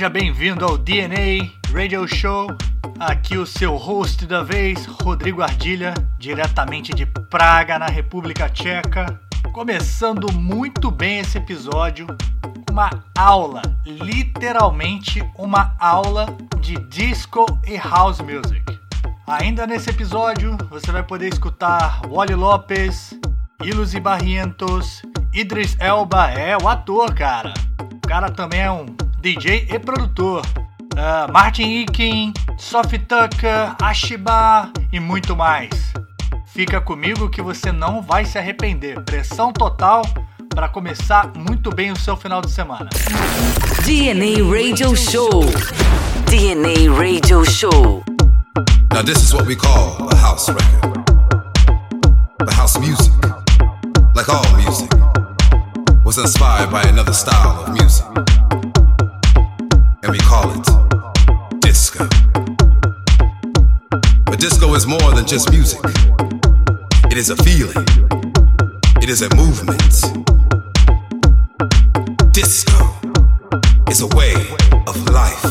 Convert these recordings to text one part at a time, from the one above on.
Seja bem-vindo ao DNA Radio Show. Aqui o seu host da vez, Rodrigo Ardilha, diretamente de Praga, na República Tcheca. Começando muito bem esse episódio, uma aula, literalmente uma aula de disco e house music. Ainda nesse episódio, você vai poder escutar Wally Lopes, Ilos e Barrientos, Idris Elba, é o ator, cara. O cara também é um DJ e produtor. Uh, Martin Ikin, Sophie Tucker, Ashiba e muito mais. Fica comigo que você não vai se arrepender. Pressão total para começar muito bem o seu final de semana. DNA Radio Show. DNA Radio Show. Now this is what we call a house record. The house music, like all music, was inspired by another style of music. And we call it disco. But disco is more than just music, it is a feeling, it is a movement. Disco is a way of life.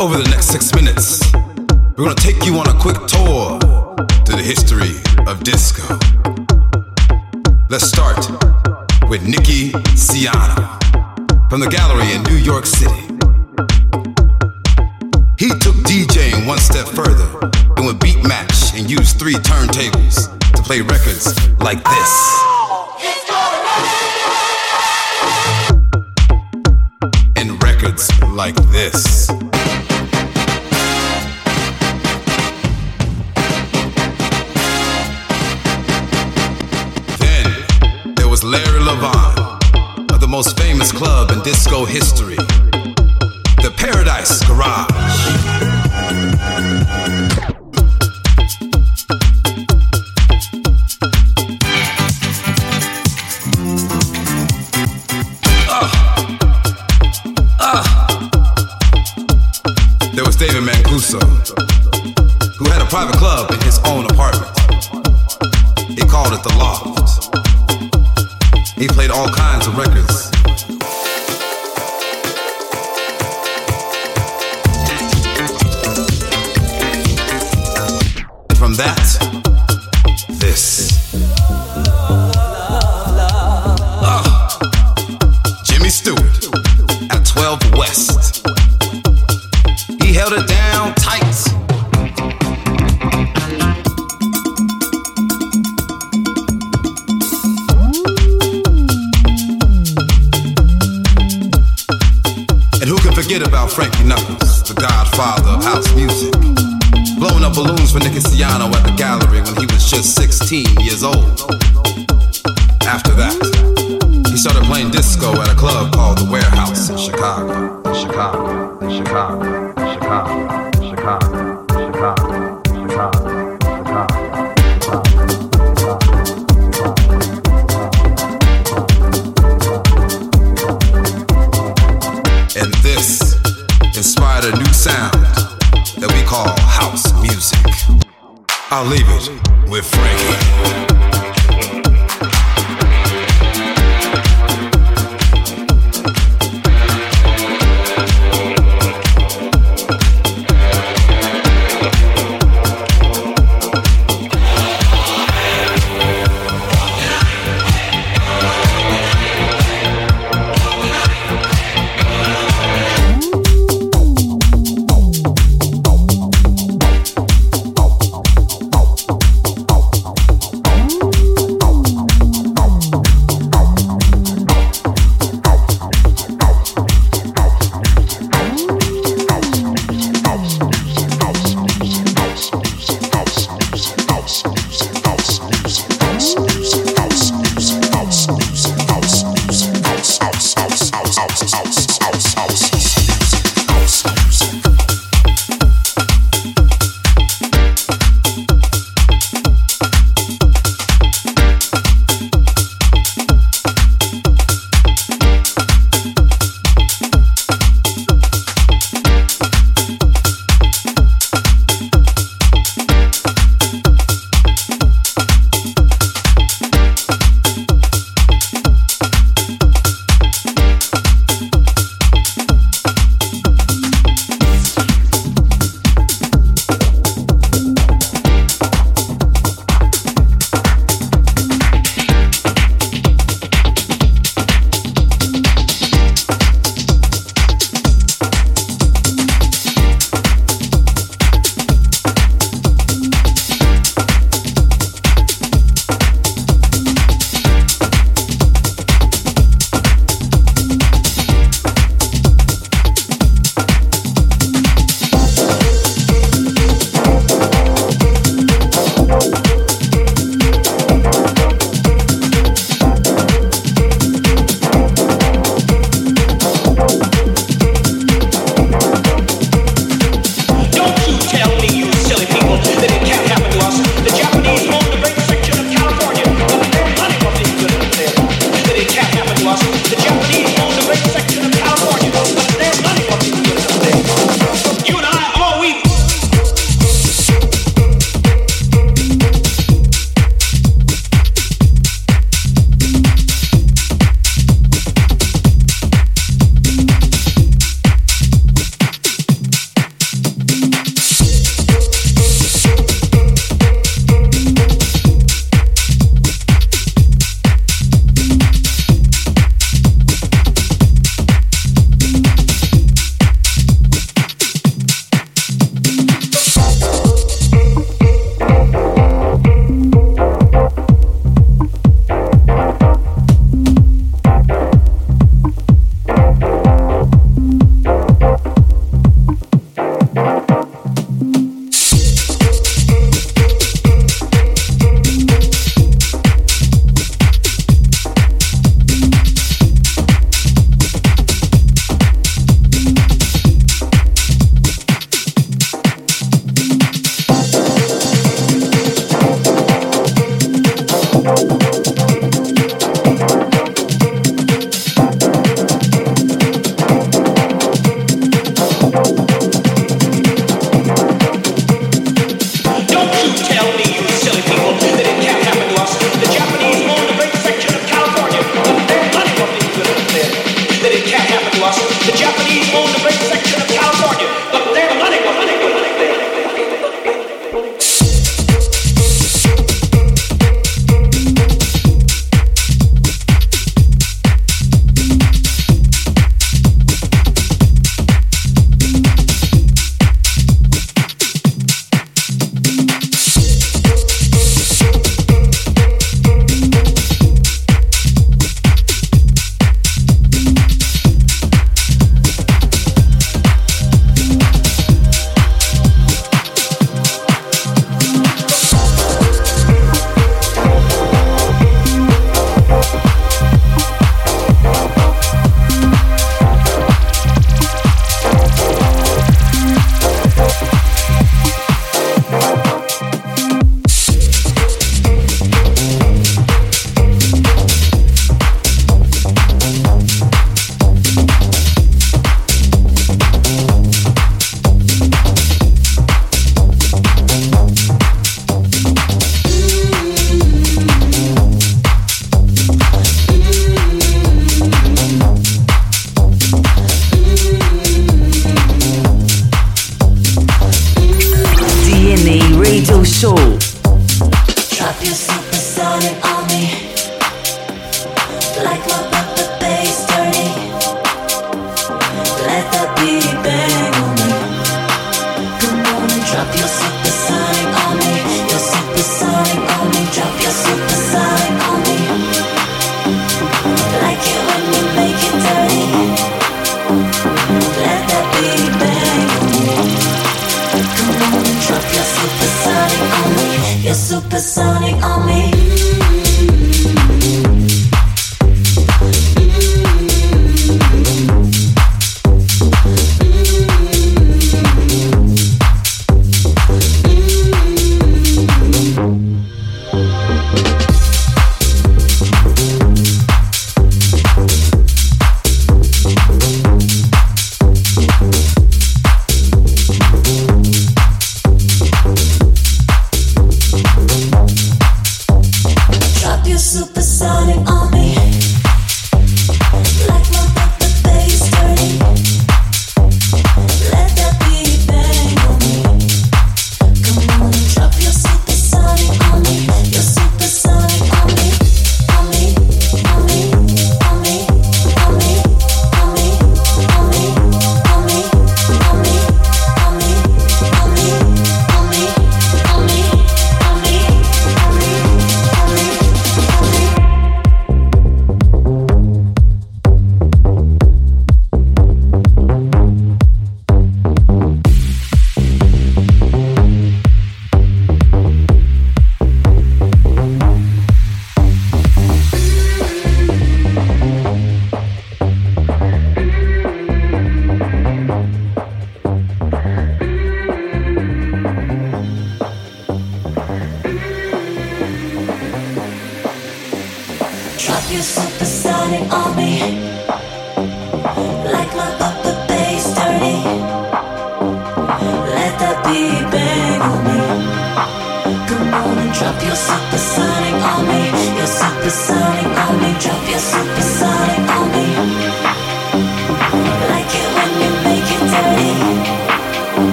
Over the next six minutes, we're gonna take you on a quick tour through the history of disco. Let's start with Nikki Siano from the gallery in New York City. He took DJing one step further and would beat match and use three turntables to play records like this. And records like this. Most famous club in disco history, the Paradise Garage. Uh, uh. There was David Mancuso, who had a private club in his own apartment. He called it the Loft. He played all kinds of records. House music. Blowing up balloons for Nicky Siano at the gallery when he was just 16 years old. After that, he started playing disco at a club called The Warehouse. In Chicago, in Chicago, in Chicago, in Chicago, I'll leave it with Frankie.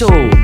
show.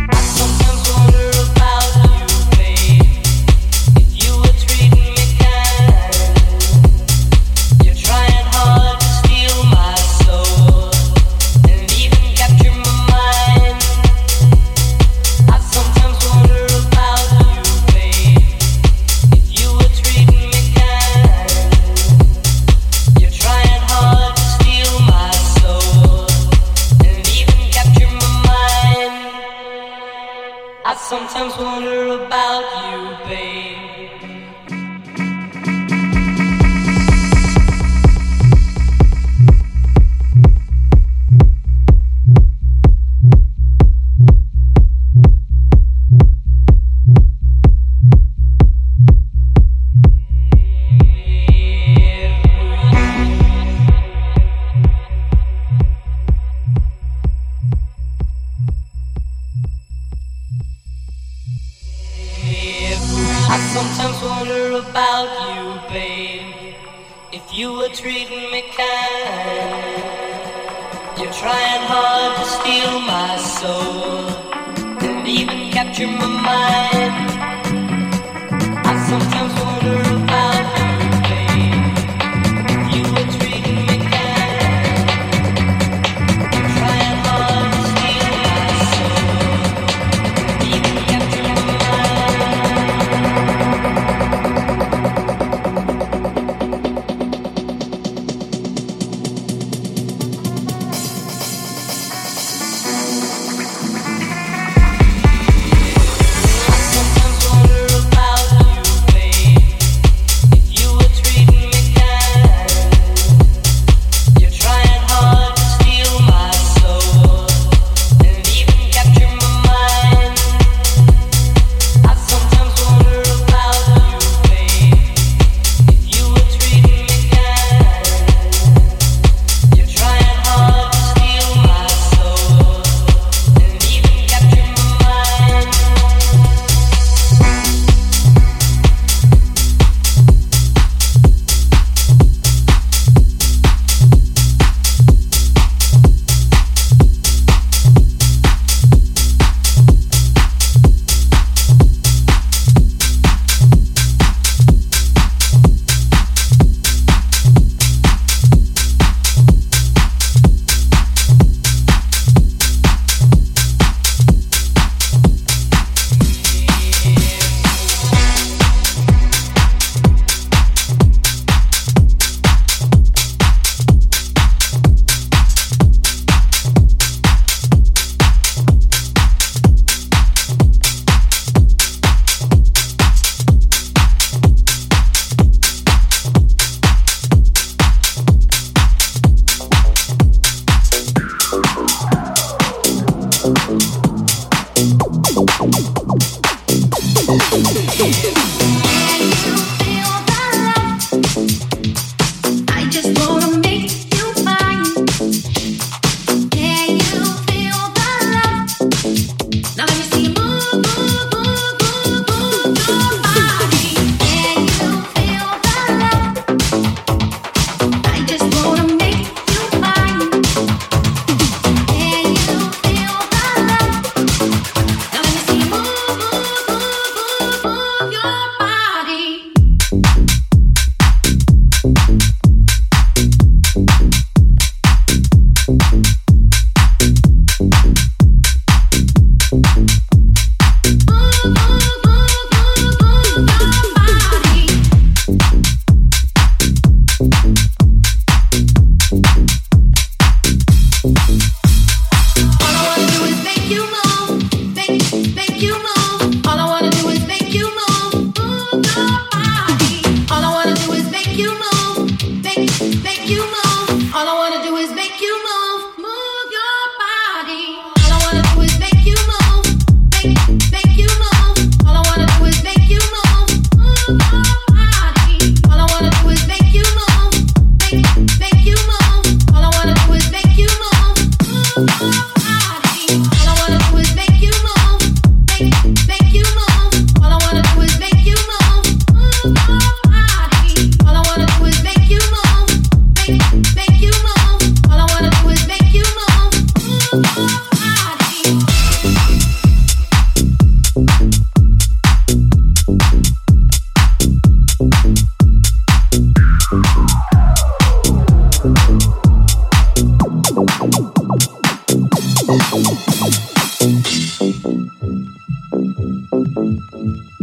You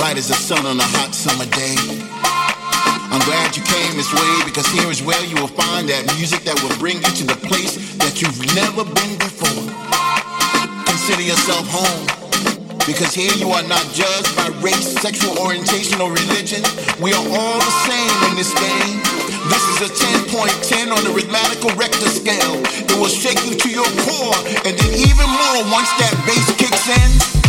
Bright as the sun on a hot summer day. I'm glad you came this way because here is where you will find that music that will bring you to the place that you've never been before. Consider yourself home because here you are not judged by race, sexual orientation, or religion. We are all the same in this game. This is a 10.10 on the rhythmical rector scale. It will shake you to your core and then even more once that bass kicks in.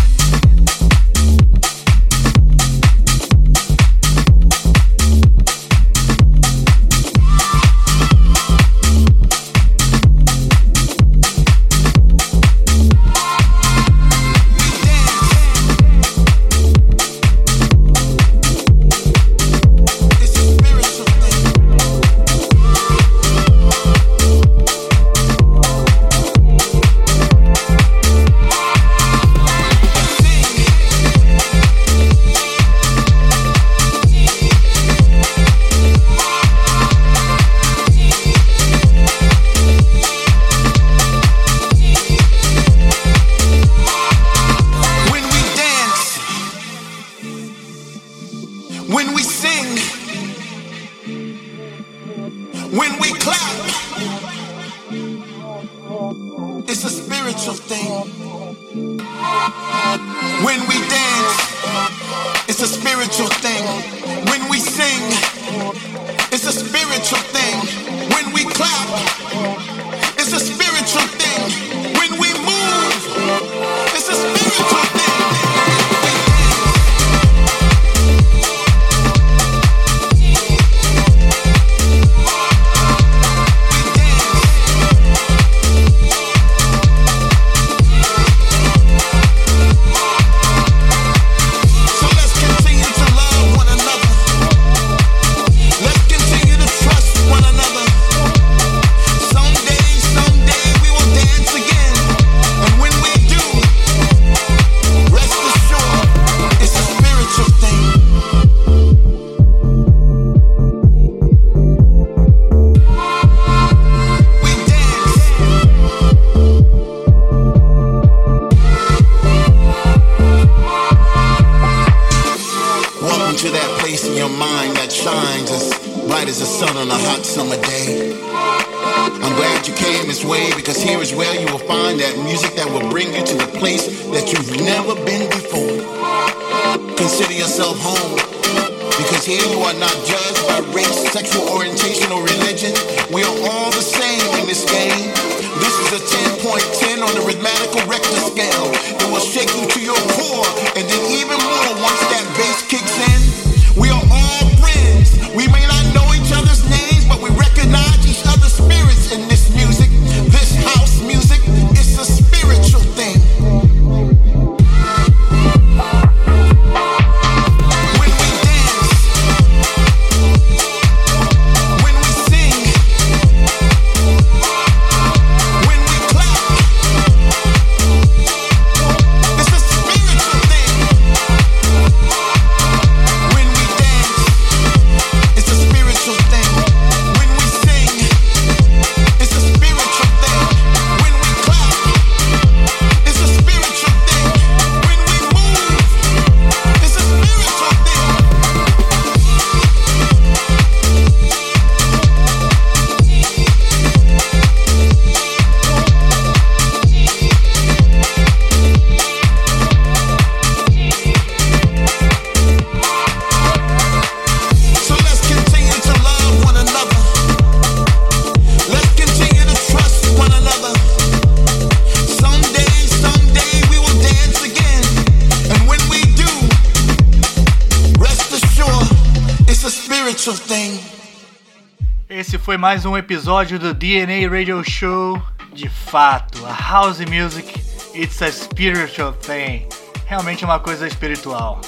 Mais um episódio do DNA Radio Show. De fato, a house music, it's a spiritual thing. Realmente é uma coisa espiritual.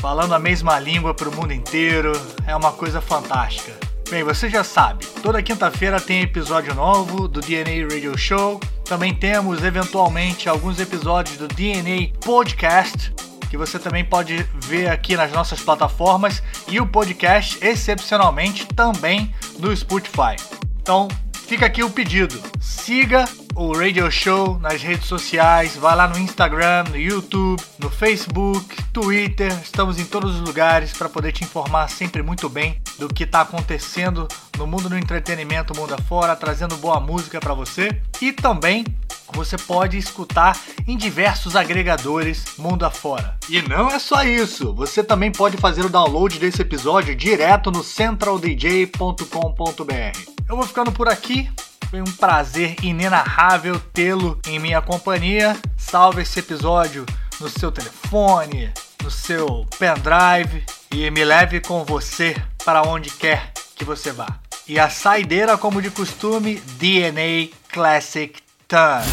Falando a mesma língua para o mundo inteiro, é uma coisa fantástica. Bem, você já sabe, toda quinta-feira tem episódio novo do DNA Radio Show. Também temos, eventualmente, alguns episódios do DNA Podcast, que você também pode ver aqui nas nossas plataformas, e o podcast, excepcionalmente, também no Spotify. Então, fica aqui o pedido. Siga o Radio Show nas redes sociais, vai lá no Instagram, no YouTube, no Facebook, Twitter, estamos em todos os lugares para poder te informar sempre muito bem do que está acontecendo no mundo do entretenimento, mundo afora, trazendo boa música para você e também você pode escutar em diversos agregadores mundo afora. E não é só isso, você também pode fazer o download desse episódio direto no centraldj.com.br. Eu vou ficando por aqui. Foi um prazer inenarrável tê-lo em minha companhia. Salve esse episódio no seu telefone, no seu pendrive e me leve com você para onde quer que você vá. E a saideira, como de costume, DNA Classic Turn.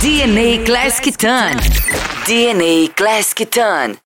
DNA Classic Ton. DNA Classic Ton.